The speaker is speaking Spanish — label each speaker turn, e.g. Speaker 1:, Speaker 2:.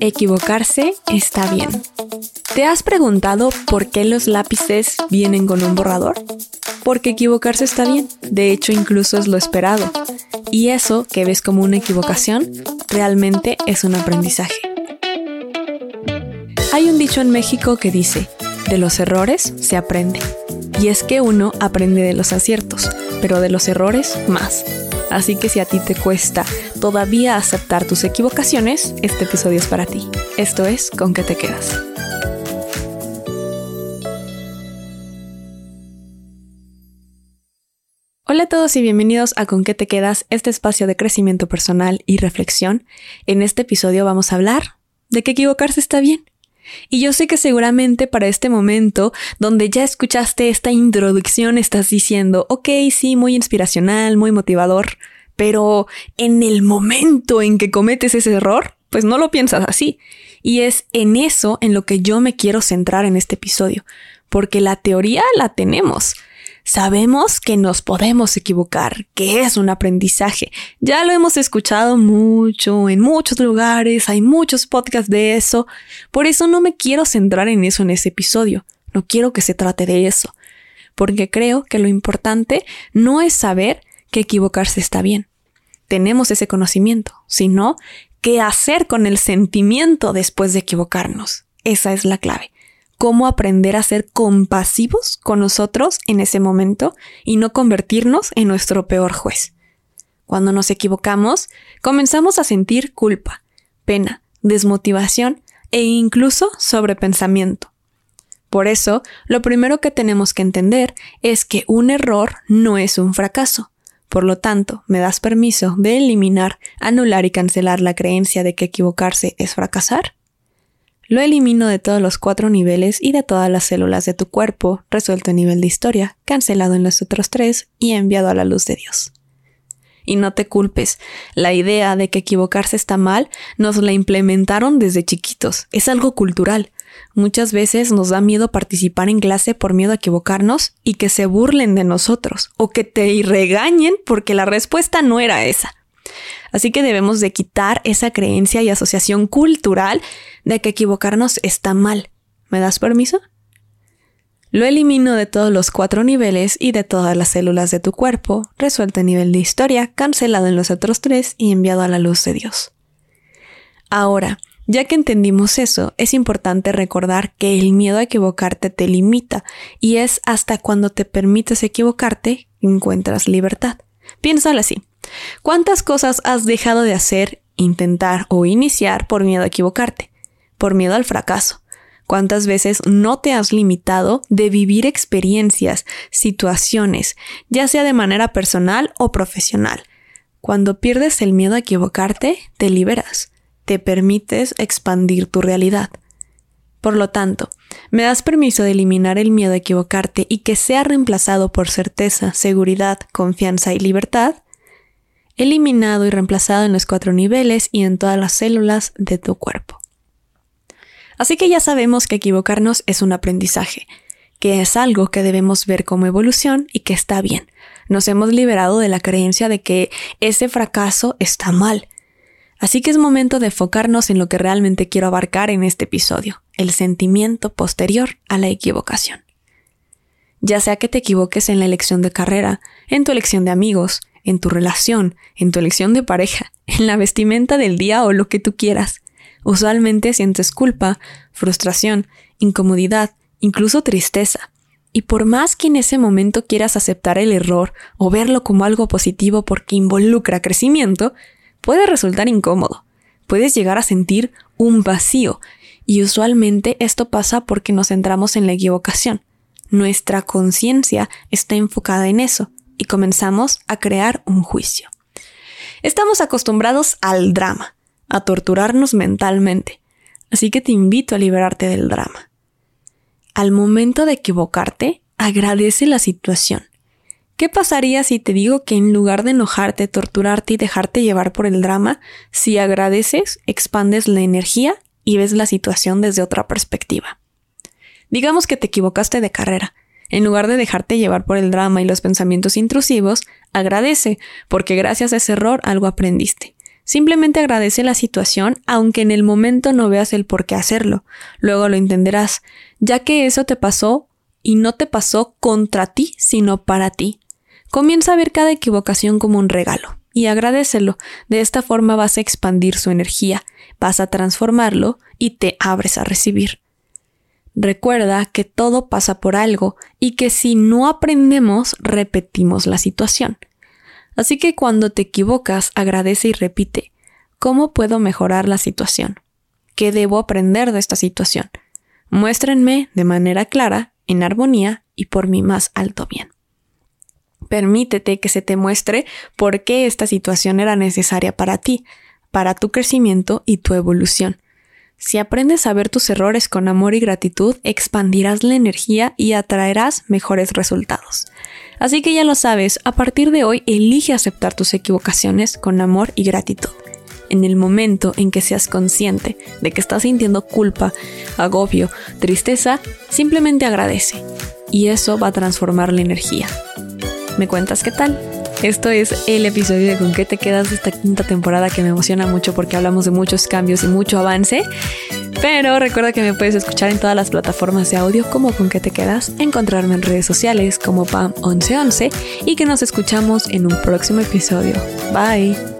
Speaker 1: Equivocarse está bien. ¿Te has preguntado por qué los lápices vienen con un borrador? Porque equivocarse está bien. De hecho, incluso es lo esperado. Y eso que ves como una equivocación, realmente es un aprendizaje. Hay un dicho en México que dice, de los errores se aprende. Y es que uno aprende de los aciertos, pero de los errores más. Así que si a ti te cuesta todavía aceptar tus equivocaciones, este episodio es para ti. Esto es Con qué te quedas. Hola a todos y bienvenidos a Con qué te quedas, este espacio de crecimiento personal y reflexión. En este episodio vamos a hablar de que equivocarse está bien. Y yo sé que seguramente para este momento, donde ya escuchaste esta introducción, estás diciendo, ok, sí, muy inspiracional, muy motivador, pero en el momento en que cometes ese error, pues no lo piensas así. Y es en eso en lo que yo me quiero centrar en este episodio, porque la teoría la tenemos. Sabemos que nos podemos equivocar, que es un aprendizaje. Ya lo hemos escuchado mucho en muchos lugares, hay muchos podcasts de eso. Por eso no me quiero centrar en eso en ese episodio. No quiero que se trate de eso. Porque creo que lo importante no es saber que equivocarse está bien. Tenemos ese conocimiento, sino qué hacer con el sentimiento después de equivocarnos. Esa es la clave cómo aprender a ser compasivos con nosotros en ese momento y no convertirnos en nuestro peor juez. Cuando nos equivocamos, comenzamos a sentir culpa, pena, desmotivación e incluso sobrepensamiento. Por eso, lo primero que tenemos que entender es que un error no es un fracaso. Por lo tanto, me das permiso de eliminar, anular y cancelar la creencia de que equivocarse es fracasar? Lo elimino de todos los cuatro niveles y de todas las células de tu cuerpo, resuelto en nivel de historia, cancelado en los otros tres y enviado a la luz de Dios. Y no te culpes, la idea de que equivocarse está mal nos la implementaron desde chiquitos, es algo cultural. Muchas veces nos da miedo participar en clase por miedo a equivocarnos y que se burlen de nosotros o que te regañen porque la respuesta no era esa. Así que debemos de quitar esa creencia y asociación cultural de que equivocarnos está mal. ¿Me das permiso? Lo elimino de todos los cuatro niveles y de todas las células de tu cuerpo, resuelto en nivel de historia, cancelado en los otros tres y enviado a la luz de Dios. Ahora, ya que entendimos eso, es importante recordar que el miedo a equivocarte te limita y es hasta cuando te permites equivocarte encuentras libertad. Piénsalo así. ¿Cuántas cosas has dejado de hacer, intentar o iniciar por miedo a equivocarte? Por miedo al fracaso. ¿Cuántas veces no te has limitado de vivir experiencias, situaciones, ya sea de manera personal o profesional? Cuando pierdes el miedo a equivocarte, te liberas, te permites expandir tu realidad. Por lo tanto, me das permiso de eliminar el miedo a equivocarte y que sea reemplazado por certeza, seguridad, confianza y libertad, eliminado y reemplazado en los cuatro niveles y en todas las células de tu cuerpo. Así que ya sabemos que equivocarnos es un aprendizaje, que es algo que debemos ver como evolución y que está bien. Nos hemos liberado de la creencia de que ese fracaso está mal. Así que es momento de enfocarnos en lo que realmente quiero abarcar en este episodio, el sentimiento posterior a la equivocación. Ya sea que te equivoques en la elección de carrera, en tu elección de amigos, en tu relación, en tu elección de pareja, en la vestimenta del día o lo que tú quieras. Usualmente sientes culpa, frustración, incomodidad, incluso tristeza. Y por más que en ese momento quieras aceptar el error o verlo como algo positivo porque involucra crecimiento, puede resultar incómodo. Puedes llegar a sentir un vacío y usualmente esto pasa porque nos centramos en la equivocación. Nuestra conciencia está enfocada en eso y comenzamos a crear un juicio. Estamos acostumbrados al drama, a torturarnos mentalmente, así que te invito a liberarte del drama. Al momento de equivocarte, agradece la situación. ¿Qué pasaría si te digo que en lugar de enojarte, torturarte y dejarte llevar por el drama, si agradeces, expandes la energía y ves la situación desde otra perspectiva? Digamos que te equivocaste de carrera en lugar de dejarte llevar por el drama y los pensamientos intrusivos, agradece, porque gracias a ese error algo aprendiste. Simplemente agradece la situación, aunque en el momento no veas el por qué hacerlo. Luego lo entenderás, ya que eso te pasó y no te pasó contra ti, sino para ti. Comienza a ver cada equivocación como un regalo y agradecelo. De esta forma vas a expandir su energía, vas a transformarlo y te abres a recibir. Recuerda que todo pasa por algo y que si no aprendemos, repetimos la situación. Así que cuando te equivocas, agradece y repite, ¿cómo puedo mejorar la situación? ¿Qué debo aprender de esta situación? Muéstrenme de manera clara, en armonía y por mi más alto bien. Permítete que se te muestre por qué esta situación era necesaria para ti, para tu crecimiento y tu evolución. Si aprendes a ver tus errores con amor y gratitud, expandirás la energía y atraerás mejores resultados. Así que ya lo sabes, a partir de hoy elige aceptar tus equivocaciones con amor y gratitud. En el momento en que seas consciente de que estás sintiendo culpa, agobio, tristeza, simplemente agradece. Y eso va a transformar la energía. ¿Me cuentas qué tal? Esto es el episodio de Con qué te quedas de esta quinta temporada que me emociona mucho porque hablamos de muchos cambios y mucho avance. Pero recuerda que me puedes escuchar en todas las plataformas de audio como Con qué te quedas, encontrarme en redes sociales como PAM1111 y que nos escuchamos en un próximo episodio. Bye.